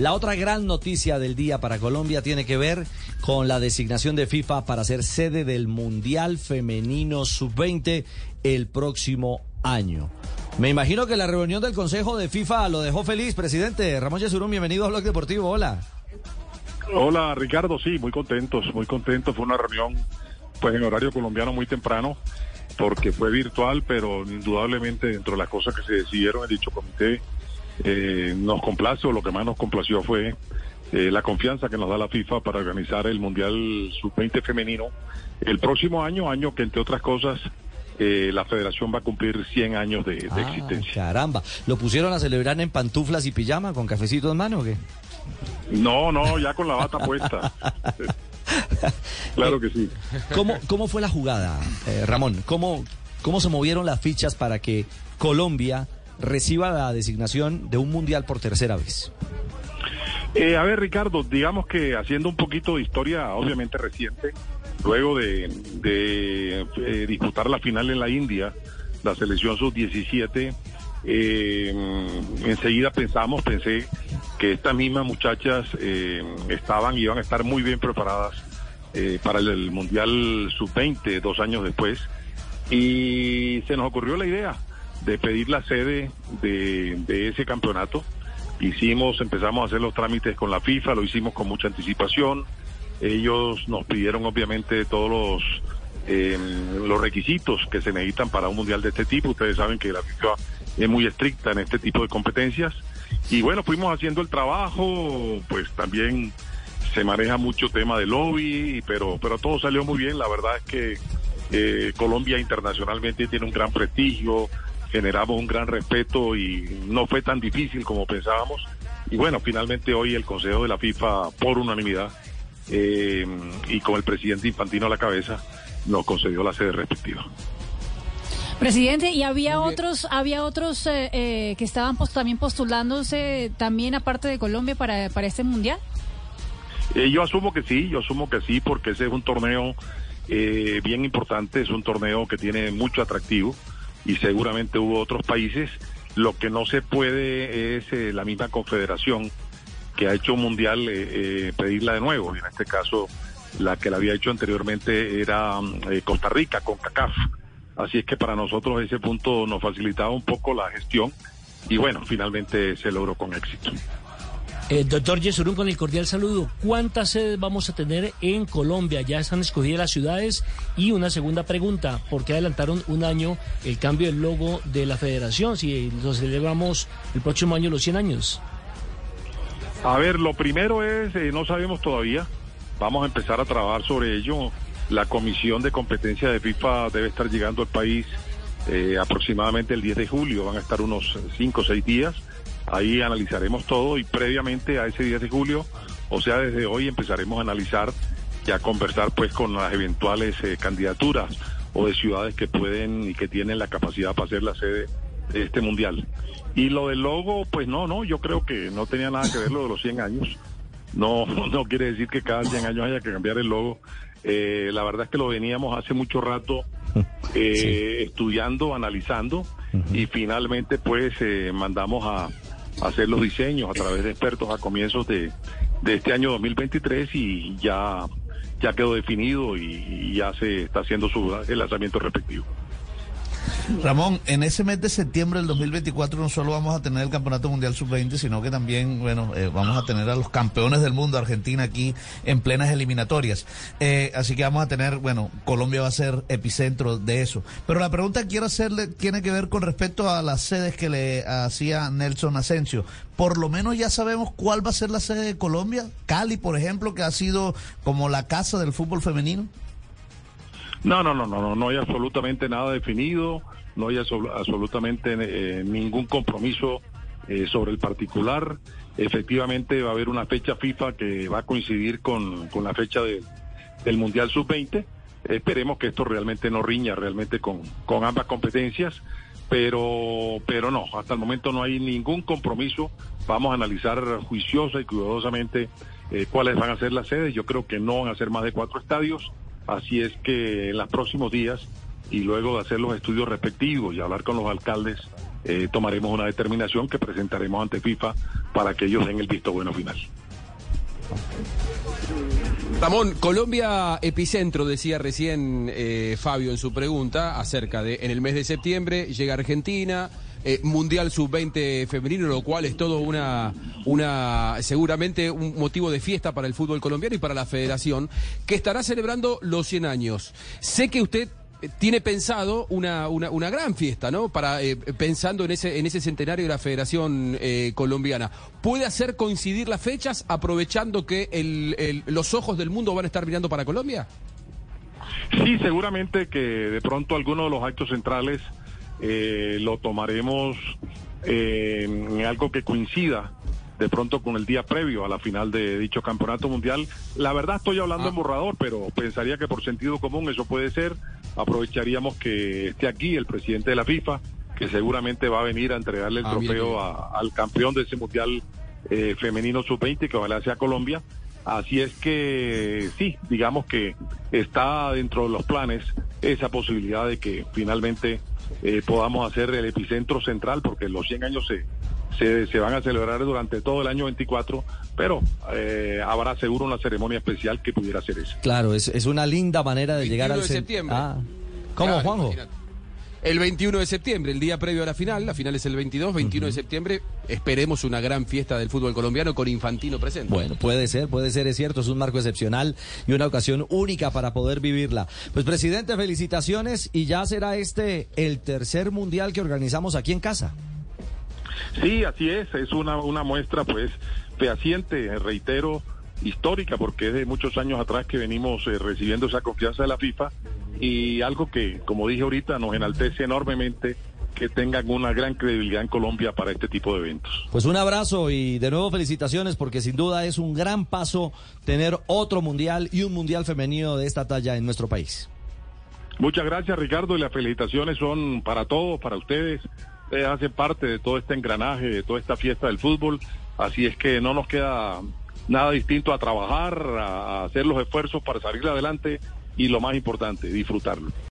La otra gran noticia del día para Colombia tiene que ver con la designación de FIFA para ser sede del Mundial Femenino Sub-20 el próximo año. Me imagino que la reunión del Consejo de FIFA lo dejó feliz, presidente. Ramón Yesurún, bienvenido a Blog Deportivo. Hola. Hola, Ricardo. Sí, muy contentos, muy contentos. Fue una reunión pues en horario colombiano muy temprano porque fue virtual, pero indudablemente dentro de las cosas que se decidieron en dicho comité eh, nos complace o lo que más nos complació fue eh, la confianza que nos da la FIFA para organizar el Mundial Sub-20 femenino el próximo año, año que entre otras cosas eh, la federación va a cumplir 100 años de, Ah, existencia. Caramba, ¿lo pusieron a celebrar en pantuflas y pijama con cafecito en mano o qué? No, no, ya con la bata puesta. claro que sí. ¿Cómo, cómo fue la jugada, eh, Ramón? ¿Cómo, ¿Cómo se movieron las fichas para que Colombia reciba la designación de un mundial por tercera vez? Eh, a ver, Ricardo, digamos que haciendo un poquito de historia, obviamente reciente, luego de, de, eh, disputar la final en la India, la selección sub-17, eh, enseguida pensamos, pensé que estas mismas muchachas eh, estaban y iban a estar muy bien preparadas para el, el Mundial sub-20 dos años después. Y se nos ocurrió la idea de pedir la sede de, de ese campeonato. Hicimos, empezamos a hacer los trámites con la FIFA, lo hicimos con mucha anticipación. Ellos nos pidieron obviamente todos los eh, los requisitos que se necesitan para un mundial de este tipo. Ustedes saben que la FIFA es muy estricta en este tipo de competencias. Y bueno, fuimos haciendo el trabajo, pues también se maneja mucho tema de lobby, pero, pero todo salió muy bien. La verdad es que eh, Colombia internacionalmente tiene un gran prestigio, generamos un gran respeto y no fue tan difícil como pensábamos. Y bueno, finalmente hoy el Consejo de la FIFA, por unanimidad, eh, y con el presidente Infantino a la cabeza, nos concedió la sede respectiva. Presidente, y había otros, había otros eh, eh, que estaban también postulándose también aparte de Colombia para, para este mundial. Eh, yo asumo que sí, yo asumo que sí, porque ese es un torneo eh, bien importante, es un torneo que tiene mucho atractivo y seguramente hubo otros países. Lo que no se puede es eh, la misma confederación que ha hecho un mundial eh, eh, pedirla de nuevo. Y en este caso, la que la había hecho anteriormente era mm, eh, Costa Rica, con CACAF. Así es que para nosotros ese punto nos facilitaba un poco la gestión y bueno, finalmente se logró con éxito. Eh, doctor Yesurún, con el cordial saludo. ¿Cuántas sedes vamos a tener en Colombia? Ya están escogidas las ciudades. Y una segunda pregunta, ¿por qué adelantaron un año el cambio del logo de la federación si lo celebramos el próximo año los 100 años? A ver, lo primero es, eh, no sabemos todavía, vamos a empezar a trabajar sobre ello. La comisión de competencia de FIFA debe estar llegando al país eh, aproximadamente el 10 de julio, van a estar unos 5 o 6 días. Ahí analizaremos todo y previamente a ese 10 de julio, o sea, desde hoy empezaremos a analizar y a conversar pues con las eventuales eh, candidaturas o de ciudades que pueden y que tienen la capacidad para ser la sede de este mundial. Y lo del logo, pues no, no, yo creo que no tenía nada que ver lo de los 100 años. No, no quiere decir que cada 100 años haya que cambiar el logo. Eh, la verdad es que lo veníamos hace mucho rato eh, estudiando, analizando y finalmente pues eh, mandamos a hacer los diseños a través de expertos a comienzos de, de este año 2023 y ya, ya quedó definido y, ya se está haciendo su el lanzamiento respectivo. Ramón, en ese mes de septiembre del 2024 no solo vamos a tener el Campeonato Mundial Sub-20, sino que también, bueno, eh, vamos a tener a los campeones del mundo, Argentina, aquí en plenas eliminatorias. Eh, así que vamos a tener, bueno, Colombia va a ser epicentro de eso. Pero la pregunta que quiero hacerle tiene que ver con respecto a las sedes que le hacía Nelson Asensio. Por lo menos ya sabemos cuál va a ser la sede de Colombia. Cali, por ejemplo, que ha sido como la casa del fútbol femenino. No, no, no, no, no, no hay absolutamente nada definido, no hay absol- absolutamente eh, ningún compromiso eh, sobre el particular. Efectivamente va a haber una fecha FIFA que va a coincidir con, con la fecha de- del Mundial Sub-20. Esperemos que esto realmente no riña realmente con, con ambas competencias, pero, pero no, hasta el momento no hay ningún compromiso. Vamos a analizar juiciosa y cuidadosamente eh, cuáles van a ser las sedes. Yo creo que no van a ser más de cuatro estadios. Así es que en los próximos días y luego de hacer los estudios respectivos y hablar con los alcaldes eh, tomaremos una determinación que presentaremos ante FIFA para que ellos den el visto bueno final. Ramón, Colombia epicentro, decía recién eh, Fabio en su pregunta, acerca de en el mes de septiembre llega Argentina, eh, Mundial Sub-20 femenino, lo cual es todo una, una, seguramente un motivo de fiesta para el fútbol colombiano y para la federación, que estará celebrando los 100 años. Sé que usted tiene pensado una, una, una, gran fiesta, ¿no? Para eh, pensando en ese en ese centenario de la Federación eh, Colombiana. ¿Puede hacer coincidir las fechas aprovechando que el, los ojos del mundo van a estar mirando para Colombia? Sí, seguramente que de pronto algunos de los actos centrales eh, lo tomaremos en algo que coincida de pronto con el día previo a la final de dicho campeonato mundial. La verdad estoy hablando Ah. en borrador, pero pensaría que por sentido común eso puede ser. Aprovecharíamos que esté aquí el presidente de la FIFA, que seguramente va a venir a entregarle el Ah, trofeo a- al campeón de ese mundial eh, femenino sub-20, que ojalá sea Colombia. Así es que sí, digamos que está dentro de los planes esa posibilidad de que finalmente eh, podamos hacer el epicentro central, porque los 100 años se, se, se van a celebrar durante todo el año 24, pero eh, habrá seguro una ceremonia especial que pudiera ser esa. Claro, es, es una linda manera de 21 llegar al de septiembre. Ah. ¿Cómo, Claro, Juanjo? imagínate. El 21 de septiembre, el día previo a la final, la final es el 22, 21 de septiembre, esperemos una gran fiesta del fútbol colombiano con Infantino presente. Bueno, puede ser, puede ser, es cierto, es un marco excepcional y una ocasión única para poder vivirla. Pues, presidente, felicitaciones y ya será este el tercer mundial que organizamos aquí en casa. Sí, así es, es una, una muestra pues fehaciente, reitero, histórica, porque es de muchos años atrás que venimos eh, recibiendo esa confianza de la FIFA y algo que, como dije ahorita, nos enaltece enormemente que tengan una gran credibilidad en Colombia para este tipo de eventos. Pues un abrazo y de nuevo felicitaciones porque sin duda es un gran paso tener otro mundial y un mundial femenino de esta talla en nuestro país. Muchas gracias Ricardo y las felicitaciones son para todos, para ustedes. Ustedes hacen parte de todo este engranaje, de toda esta fiesta del fútbol, así es que no nos queda nada distinto a trabajar, a a hacer los esfuerzos para salir adelante y lo más importante, disfrutarlo.